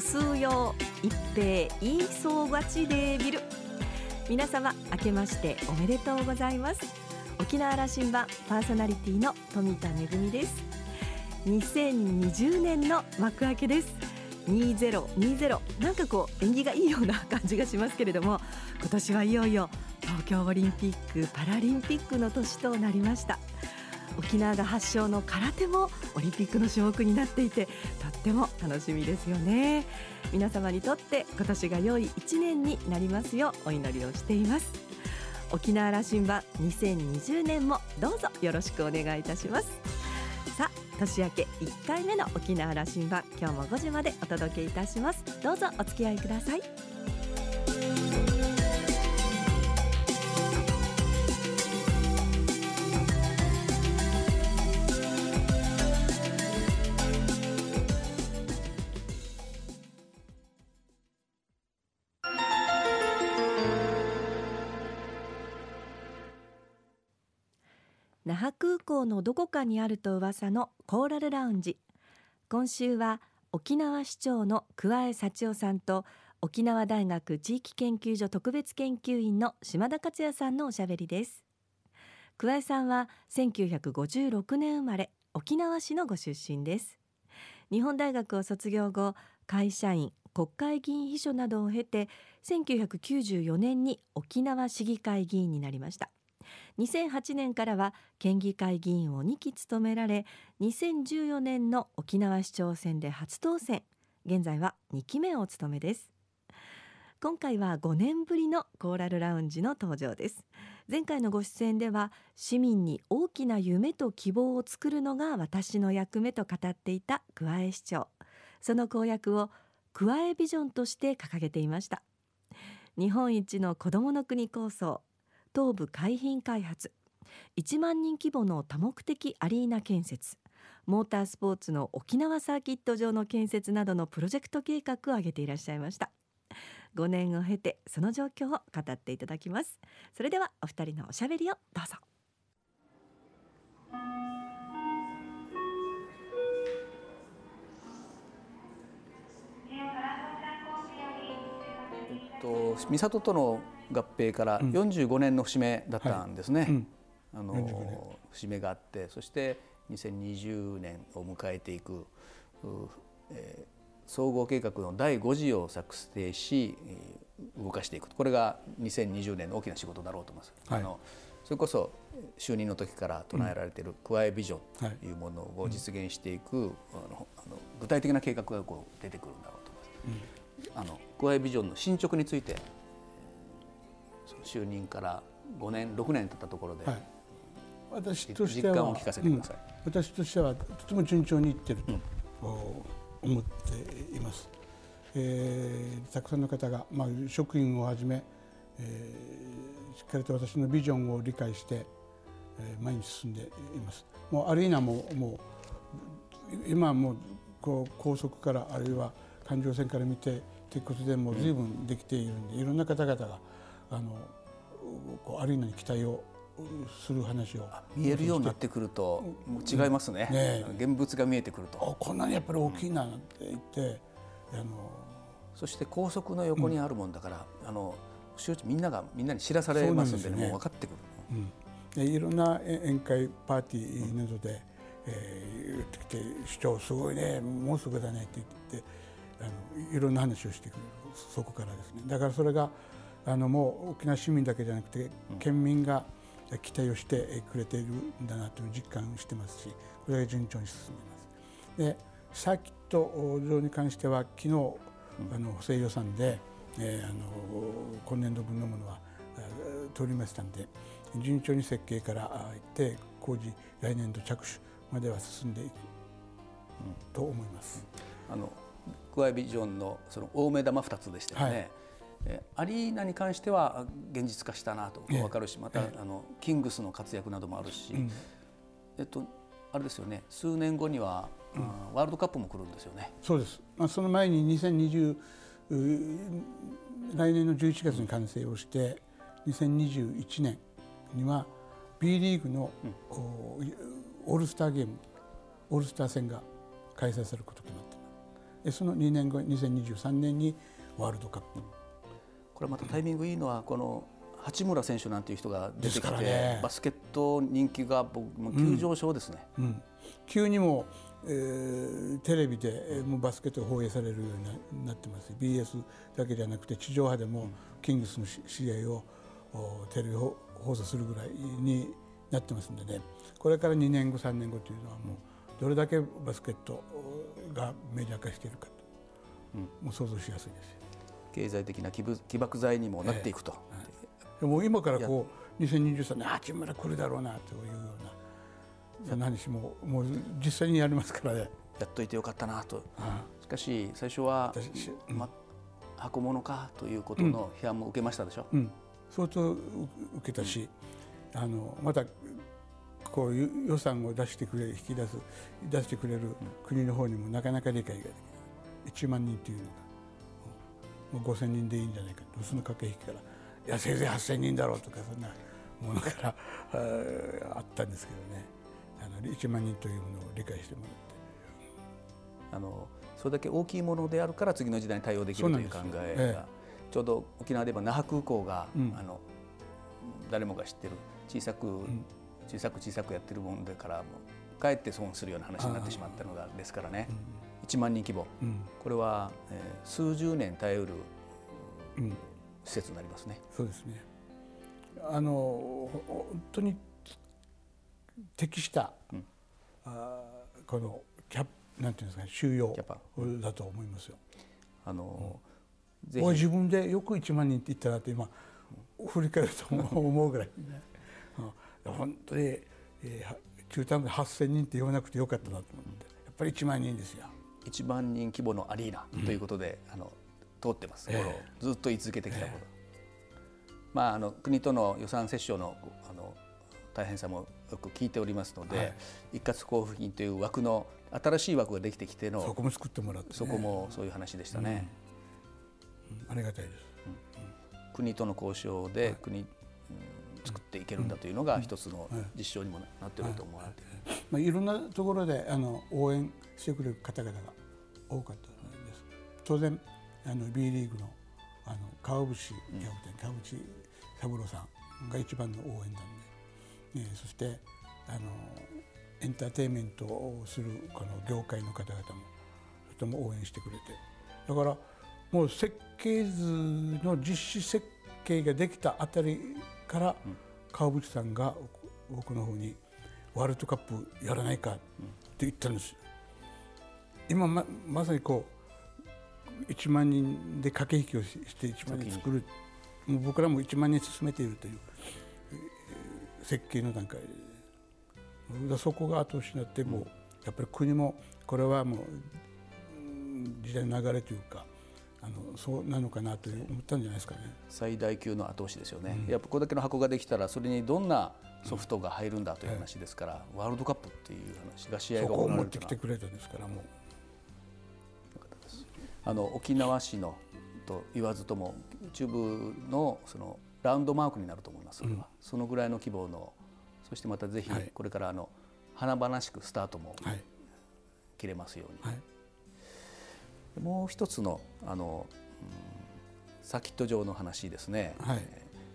数用一平言いい総勝ちでビル皆様明けましておめでとうございます。沖縄羅針盤パーソナリティの富田恵です。2020年の幕開けです。2020なんかこう縁起がいいような感じがしますけれども今年はいよいよ東京オリンピック・パラリンピックの年となりました。沖縄が発祥の空手もオリンピックの種目になっていてとっても楽しみですよね。皆様にとって今年が良い1年になりますようお祈りをしています。沖縄羅針盤2020年もどうぞよろしくお願いいたします。さあ年明け1回目の沖縄羅針盤今日も5時までお届けいたします。どうぞお付き合いください。覇空港のどこかにあると噂のコーラルラウンジ。今週は沖縄市長の桑江幸男さんと沖縄大学地域研究所特別研究員の島田克也さんのおしゃべりです。桑江さんは1956年生まれ沖縄市のご出身です。日本大学を卒業後会社員国会議員秘書などを経て1994年に沖縄市議会議員になりました。2008年からは県議会議員を2期務められ2014年の沖縄市長選で初当選。現在は2期目を務めです。今回は5年ぶりのコーラルラウンジの登場です。前回のご出演では市民に大きな夢と希望を作るのが私の役目と語っていた桑江市長。その公約を桑江ビジョンとして掲げていました。日本一の子どもの国構想東部海浜開発。1万人規模の多目的アリーナ建設。モータースポーツの沖縄サーキット場の建設などのプロジェクト計画を挙げていらっしゃいました。5年を経てその状況を語っていただきます。それではお二人のおしゃべりをどうぞ。えっと三郷との合併から45年の節目だったんですね。うん。はいあの節目があってそして2020年を迎えていく、えー、総合計画の第5次を作成し動かしていくこれが2020年の大きな仕事だろうと思います。はい、あのそれこそ就任の時から唱えられているクワエビジョンというものを実現していく、うん、あの具体的な計画がこう出てくるんだろうと思います。うん。あのクワイビジョンの進捗について就任から5年6年経ったところで、はい、私としては実感を聞かせてください、うん、私としてはとても順調にいってると、思っています、えー、たくさんの方が、まあ、職員をはじめ、えー、しっかりと私のビジョンを理解して、えー、前に進んでいます。もうアリーナももう今もうこう高速からあるいは環状線から見て鉄骨でも随分できているんで、いろんな方々があのこうアリーナに期待をする話を。見えるようになってくると違いますね,、ね現物が見えてくると。こんなにやっぱり大きいなって言って、あのそして高速の横にあるもんだから、あの周知みんながみんなに知らされますんで、ね、もう分かってくる、うん、でいろんな宴会パーティーなどで、えー、言ってきて「市長すごいねもうすぐだね」って言って。あのいろんな話をしてくれる。そこからですね。だからそれがあのもう沖縄市民だけじゃなくて県民が期待をしてくれているんだなという実感をしてますしこれが順調に進んでいます。でサーキット場に関しては昨日あの補正予算で、えー、あの今年度分のものは通りましたんで順調に設計からいって工事来年度着手までは進んでいくと思います。あのクワイビジョンのその大目玉2つでしたよね。はい、アリーナに関しては現実化したなと。分かるし、また、あのキングスの活躍などもあるし、えっとあれですよね。数年後には、うん、ワールドカップも来るんですよね。そうです。まあその前に2020来年の11月に完成をして、うん、2021年には B リーグの、うん、オールスターゲームオールスター戦が開催されることとなってでその2年後2023年にワールドカップ、これまたタイミングいいのはこの八村選手なんていう人が出てきて、ね、バスケット人気が僕も急上昇ですね、うん。うん、急にも、えー、テレビでもうバスケットが放映されるようになってます。BS だけじゃなくて地上波でもキングスの試合をテレビ放送するぐらいになってますんでね。これから2年後3年後というのはもうどれだけバスケットがメジャー化しているかと、うん、もう想像しやすいです経済的な起爆剤にもなっていくと、えー、もう今からこう2023年八村来るだろうなというようなそんな話ももう実際にやりますからね。やっといてよかったなと、しかし最初は、ま、箱物かということの批判も受けましたでしょ、うん、相当受けたし、あのまたこういう予算を出してくれる引き出す出してくれる国の方にもなかなか理解ができない。1万人というのが5,000人でいいんじゃないかとその駆け引きからいやせいぜい8,000人だろうとかそんなものから あったんですけどね。あの1万人というものを理解してもらって。あのそれだけ大きいものであるから次の時代に対応できるという考えが、ちょうど沖縄で言えば那覇空港が、うん、あの誰もが知ってる小さく、うん。小さく小さくやってるもんだからかえって損するような話になってしまったのがですからね、うん、1万人規模、うん、これは、えー、数十年耐えうる、うん、施設になりますね。そうですね。あの本当に適した、うん、あこのキャなんていうんですか、ね、収容だと思いますよ。あの、うん、自分でよく1万人って言ったなって今振り返ると 思うぐらいね。本当に、えー、中途半端8,000人って言わなくてよかったなと思って。やっぱり1万人ですよ。1万人規模のアリーナということで、うん、あの通ってます、えー、ずっと言い続けてきたこと、えー、まあ、あの国との予算折衝のあの大変さもよく聞いておりますので、はい、一括交付金という枠の新しい枠ができてきてのそこも作ってもらって、ね、そこもそういう話でしたね、うん、ありがたいです、国との交渉で、はい、国作っていけるんだというのが一つの実証にもなっていると思われている、まあ、いろんなところであの応援してくれる方々が多かったです。当然あの B リーグのあの川淵キャプテン、川淵三郎さんが一番の応援団で、ね、そしてあのエンターテインメントをするこの業界の方々もとても応援してくれて。だからもう設計図の実施設計ができたあたりから川淵さんが僕の方にワールドカップやらないかって言ったんです今ままさにこう1万人で駆け引きをして1万人作るもう僕らも1万人進めているという設計の段階で。そこが後押しになってもやっぱり国もこれはもう時代の流れというかあのそうなのかなと思ったんじゃないですかね。最大級の後押しですよね、うん、やっぱこれだけの箱ができたらそれにどんなソフトが入るんだという話ですから、うん、ワールドカップっていう話が試合が行われる持ってきてくれたんですからもうあの沖縄市のと言わずとも中部のそのラウンドマークになると思いますそれは、うん、そのぐらいの規模のそしてまたぜひこれからあの華々しくスタートも切れますように。はい。はいもう一つのあの、うん、サーキット場の話ですね、はい、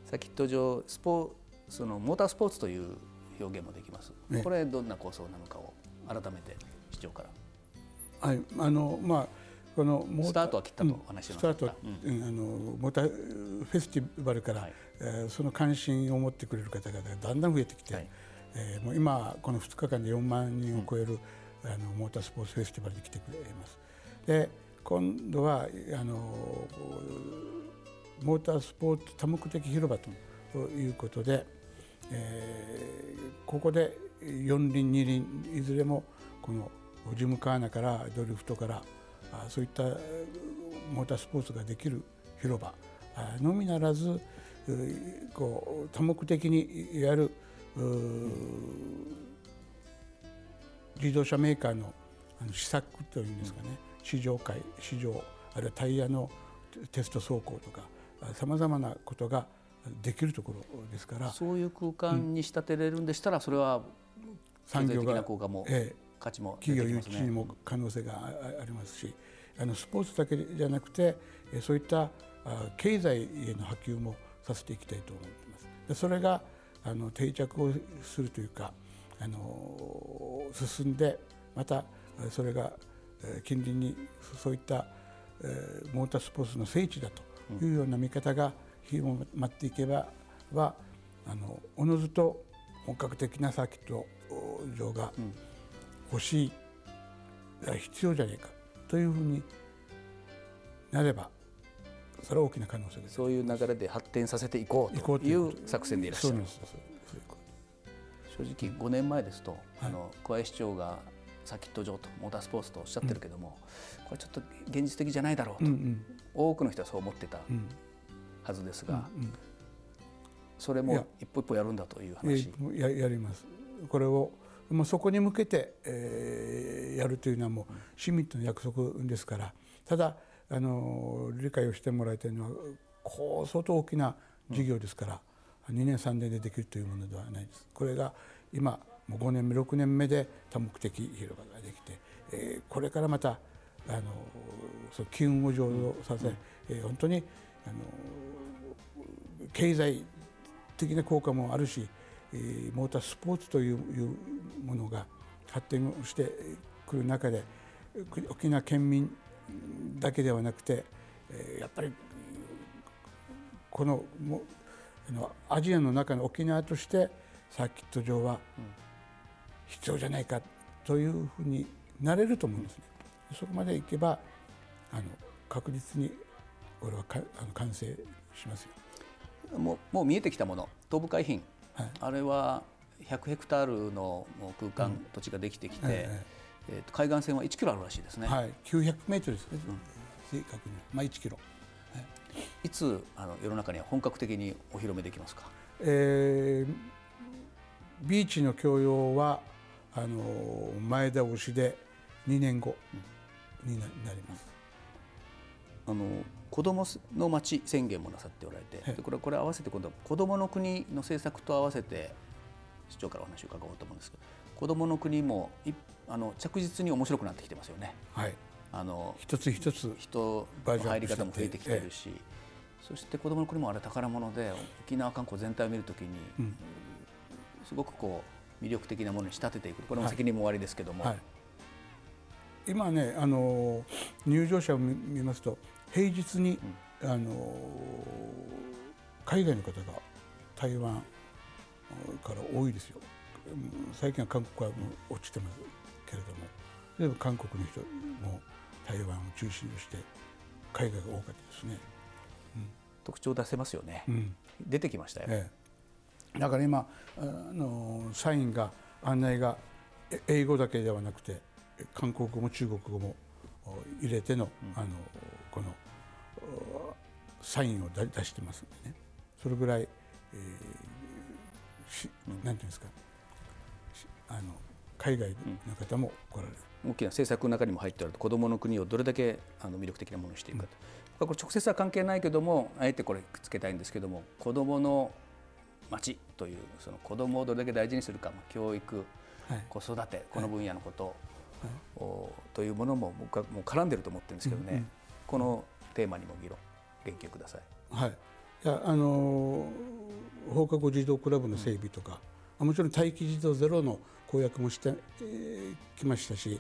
サーキット場スポそのモータースポーツという表現もできます、ね、これどんな構想なのかを改めて市長から。はい。あのまあこのスタートは切ったとお話しました、うん、スタート、うん、あのモーターフェスティバルから、はい、えー、その関心を持ってくれる方々がだんだん増えてきて、はい、えー、もう今この2日間で4万人を超える、うん、あのモータースポーツフェスティバルに来てくれます。で今度はあのモータースポーツ多目的広場ということで、えー、ここで四輪二輪いずれもこのジムカーナからドリフトからあそういったモータースポーツができる広場のみならずこう多目的にやる自動車メーカーの試作というんですかね、試乗会試乗あるいはタイヤのテスト走行とかさまざまなことができるところですから。そういう空間に仕立てれるんでしたら、それは産業的な効果も、ええ、価値も、企業誘致にも可能性がありますしあのスポーツだけじゃなくてそういった経済への波及もさせていきたいと思っています。でそれがあの定着をするというかあの進んでまたそれが近隣にそういったモータースポーツの聖地だというような見方が広まっていけばはあのおのずと本格的なサーキット場が欲しい、必要じゃないかというふうになればそれは大きな可能性です。そういう流れで発展させていこうという作戦でいらっしゃる。正直5年前ですと、はい、あの桑井市長がサーキット場とモータースポーツとおっしゃってるけども、うん、これちょっと現実的じゃないだろうと、うんうん、多くの人はそう思ってたはずですが、うんうん、それも一歩一歩やるんだという話。ややります。これをもうそこに向けて、えー、やるというのはもう市民との約束ですからただあの理解をしてもらいたいのはこう相当大きな事業ですから、うん、2年3年でできるというものではないです。これが今もう5年目6年目で多目的広場ができて、えー、これからまたあのその機運を上昇させ、うん、えー、本当にあの経済的な効果もあるし、えー、モータースポーツというものが発展をしてくる中で沖縄県民だけではなくて、やっぱりこのアジアの中の沖縄としてサーキット場は必要じゃないかというふうになれると思うんですね。そこまでいけばあの確実にこれはかあの完成しますよ。もうもう見えてきたもの東部海浜、はい、あれは100ヘクタールの空間、うん、土地ができてきて、ええー、と海岸線は1キロあるらしいですね。はい、900メートルですね、うん、正確に、まあ、1キロ。はい、いつあの世の中には本格的にお披露目できますか、えー、ビーチの共用はあの前倒しで2年後になります。あの子どもの町宣言もなさっておられて、でこれこれ合わせて今度子どもの国の政策と合わせて市長からお話を伺おうと思うんですけど子どもの国もあの着実に面白くなってきてますよね。はい、あの一つ一つ人の入り方も増えてきてるし、そして子どもの国もあれ宝物で沖縄観光全体を見るときに、うん、すごくこう魅力的なものに仕立てていく。これも責任も終わりですけども、はいはい、今ねあの入場者を見ますと平日に、うん、あの海外の方が台湾から多いですよ。最近は韓国はもう落ちてますけれども例えば韓国の人も台湾を中心にして海外が多かったですね、うん、特徴出せますよね、うん、出てきましたよ、ええ。だから今あの社員が案内が英語だけではなくて韓国語も中国語も入れての,、あのこのサインを出してますんでね。それぐらい、えーしなんていうんですか。あの海外の方も来られる、大きな政策の中にも入っておると子どもの国をどれだけあの魅力的なものにしていくかと、これ直接は関係ないけどもあえてこれくっつけたいんですけども子どもの町というその子どもをどれだけ大事にするか、まあ、教育、はい、子育てこの分野のこと、はい、というものも僕はもう絡んでると思ってるんですけどね、うんうん、このテーマにも議論言及ください。はい、いやあの放課後児童クラブの整備とか、うん、もちろん待機児童ゼロの公約もしてき、えー、ましたし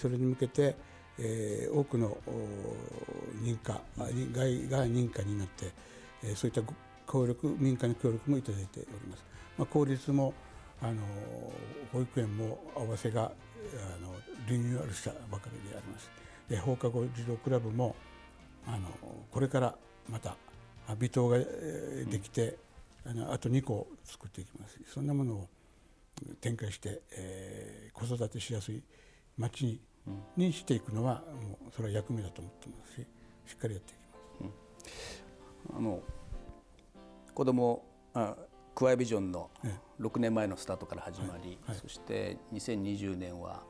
それに向けて、えー、多くの認可外が認可になって、えー、そういった協力民間の協力もいただいております。まあ、公立もあの保育園も合わせがあのリニューアルしたばかりであります。で放課後児童クラブもあのこれからまた微糖ができて、あのあと2個作っていきますそんなものを展開して、えー、子育てしやすい町に,、にしていくのはもうそれは役目だと思ってますししっかりやっていきます。うん、あの子どもクワイビジョンの6年前のスタートから始まり、はい。はい、そして2020年は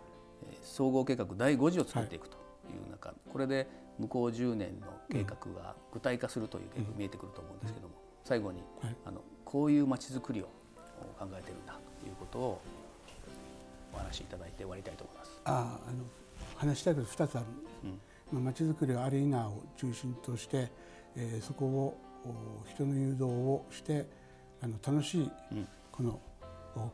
総合計画第5次を作っていくという中、これで向こう10年の計画が具体化するという計画見えてくると思うんですけども、最後に、あのこういうまちづくりを考えてるんだということをお話しいただいて終わりたいと思います。ああの話したいこと2つある、うん、まちづくりはアリーナを中心として、えー、そこを人の誘導をしてあの楽しいこの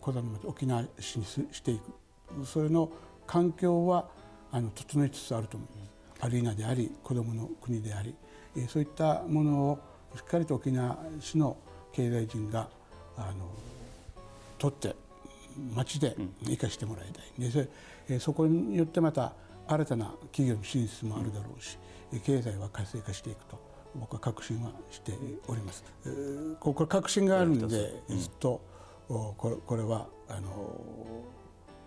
小田の町沖縄市にしていく。それの環境はあの整いつつあると思います。アリーナであり子どもの国であり、えー、そういったものをしっかりと沖縄市の経済人があの取って町で生かしてもらいたい、でそそこによってまた新たな企業の進出もあるだろうし経済は活性化していくと僕は確信はしております。これ確信があるんでずっとこれこれはあの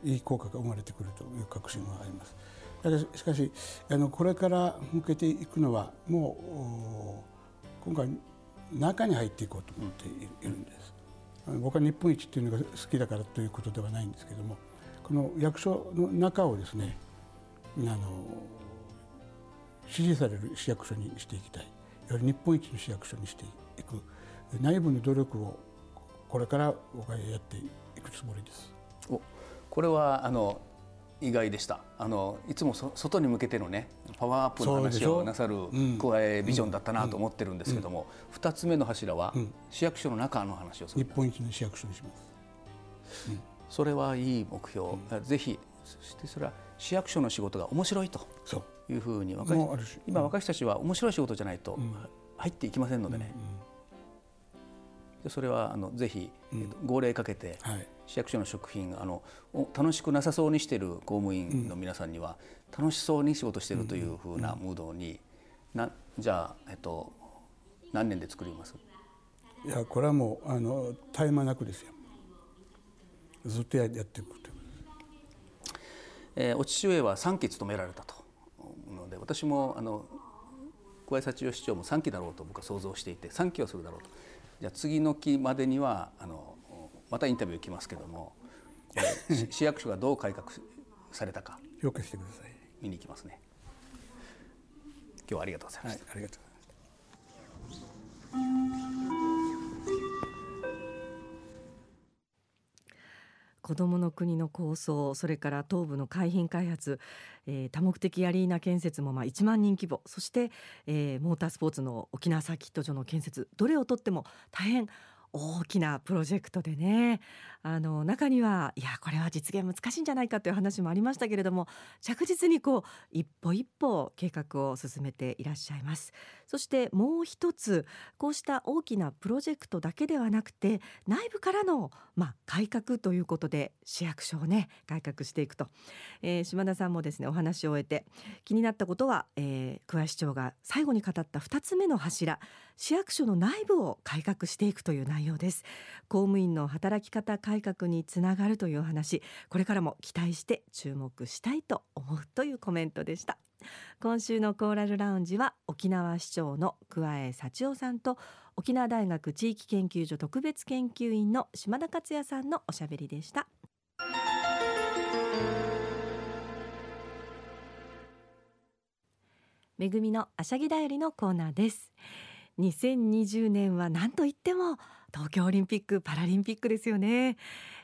いい効果が生まれてくるという確信はあります。しかしあのこれから向けていくのはもう今回中に入っていこうと思っているんです。僕は日本一っていうのが好きだからということではないんですけどもこの役所の中をですねあの支持される市役所にしていきたいり日本一の市役所にしていく内部の努力をこれから僕はやっていくつもりです。おこれはあの意外でした。あのいつも外に向けてのねパワーアップの話をなさる加えビジョンだったなと思ってるんですけども、うん、2つ目の柱は市役所の中の話をする。日本一の市役所にします、うん、それはいい目標、うん、ぜひそしてそれは市役所の仕事が面白いというふうに若い今若い人たちは面白い仕事じゃないと入っていきませんのでね、でそれはあのぜひ、えー、号令かけて、はい、市役所の食品あの楽しくなさそうにしている公務員の皆さんには、うん、楽しそうに仕事しているというふうなムードに、なじゃあ、えっと、何年で作ります？いやこれはもうあの絶え間なくですよ。ずっとやっていくとえー、お父上は3期務められたと私もあの小林幸代市長も3期だろうと僕は想像していて3期はするだろうと。じゃあ次の期までにはあのまたインタビュー来ますけども 市役所がどう改革されたか。評価してください。見に行きますね。今日はありがとうございました、はい、子どもの国の構想それから東部の海浜開発、えー、多目的アリーナ建設もまあ1万人規模。そして、えー、モータースポーツの沖縄サーキット場の建設どれをとっても大変大きなプロジェクトでね。あの中にはいやこれは実現難しいんじゃないかという話もありましたけれども着実にこう一歩一歩計画を進めていらっしゃいます。そしてもう一つこうした大きなプロジェクトだけではなくて内部からのまあ改革ということで市役所をね改革していくと、えー、島田さんもですねお話を終えて気になったことは、えー、桑市長が最後に語った2つ目の柱市役所の内部を改革していくという内容です。公務員の働き方改革につながるという話。これからも期待して注目したいと思うというコメントでした。今週のコーラルラウンジは沖縄市長の桑江幸男さんと沖縄大学地域研究所特別研究員の島田克也さんのおしゃべりでした。めぐみのあしゃぎだよりのコーナーです。2020年は何と言っても東京オリンピック・パラリンピックですよね、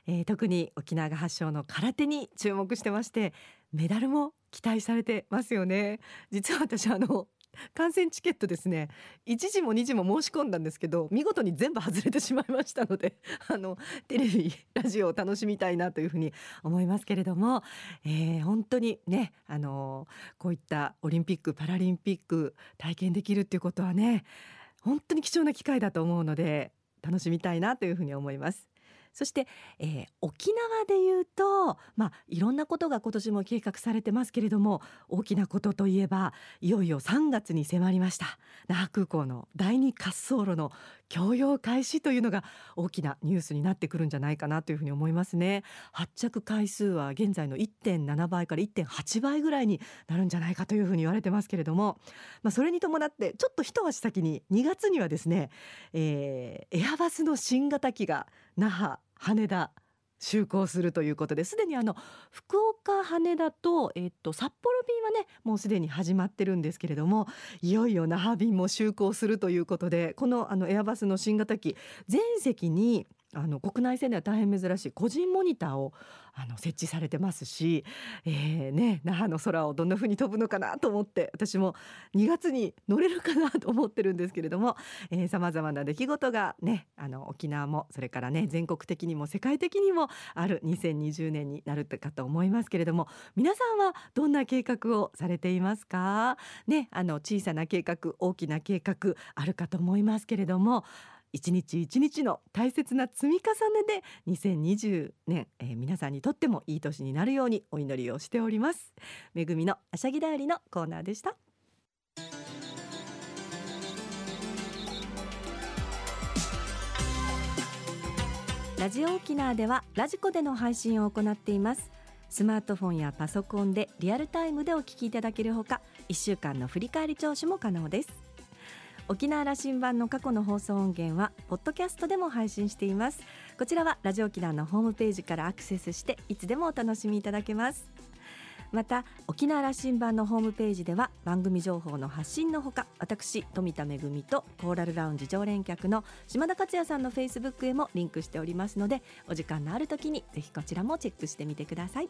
えー、特に沖縄が発祥の空手に注目してましてメダルも期待されてますよね。実は私あの観戦チケットですね1時も2時も申し込んだんですけど見事に全部外れてしまいましたので あのテレビラジオを楽しみたいなというふうに思いますけれども、えー、本当にねあのこういったオリンピック・パラリンピック体験できるっていうことはね本当に貴重な機会だと思うので楽しみたいなというふうに思います。そして、えー、沖縄でいうと、まあ、いろんなことが今年も計画されてますけれども大きなことといえばいよいよ3月に迫りました。那覇空港の第2滑走路の供用開始というのが大きなニュースになってくるんじゃないかなというふうに思いますね。発着回数は現在の1.7倍から1.8倍ぐらいになるんじゃないかというふうに言われてますけれども、まあ、それに伴ってちょっと一足先に2月にはですね、えー、エアバスの新型機が那覇羽田就航するということですでにあの福岡羽田と,、えっと札幌便はねもうすでに始まってるんですけれどもいよいよ那覇便も就航するということでこのあのエアバスの新型機全席にあの国内線では大変珍しい個人モニターをあの設置されてますし、えーね、那覇の空をどんな風に飛ぶのかなと思って私も2月に乗れるかなと思ってるんですけれどもさまざまな出来事が、ね、あの沖縄もそれからね全国的にも世界的にもある2020年になるかと思いますけれども皆さんはどんな計画をされていますか、ね、あの小さな計画大きな計画あるかと思いますけれども一日一日の大切な積み重ねで2020年、えー、皆さんにとってもいい年になるようにお祈りをしております。めぐみのあしゃぎだよりのコーナーでした。ラジオ沖縄ではラジコでの配信を行っています。スマートフォンやパソコンでリアルタイムでお聞きいただけるほか1週間の振り返り聴取も可能です。沖縄羅針盤の過去の放送音源はポッドキャストでも配信しています。こちらはラジオ沖縄のホームページからアクセスしていつでもお楽しみいただけます。また沖縄羅針盤のホームページでは番組情報の発信のほか私富田恵とコーラルラウンジ常連客の島田克也さんのフェイスブックへもリンクしておりますのでお時間のある時にぜひこちらもチェックしてみてください。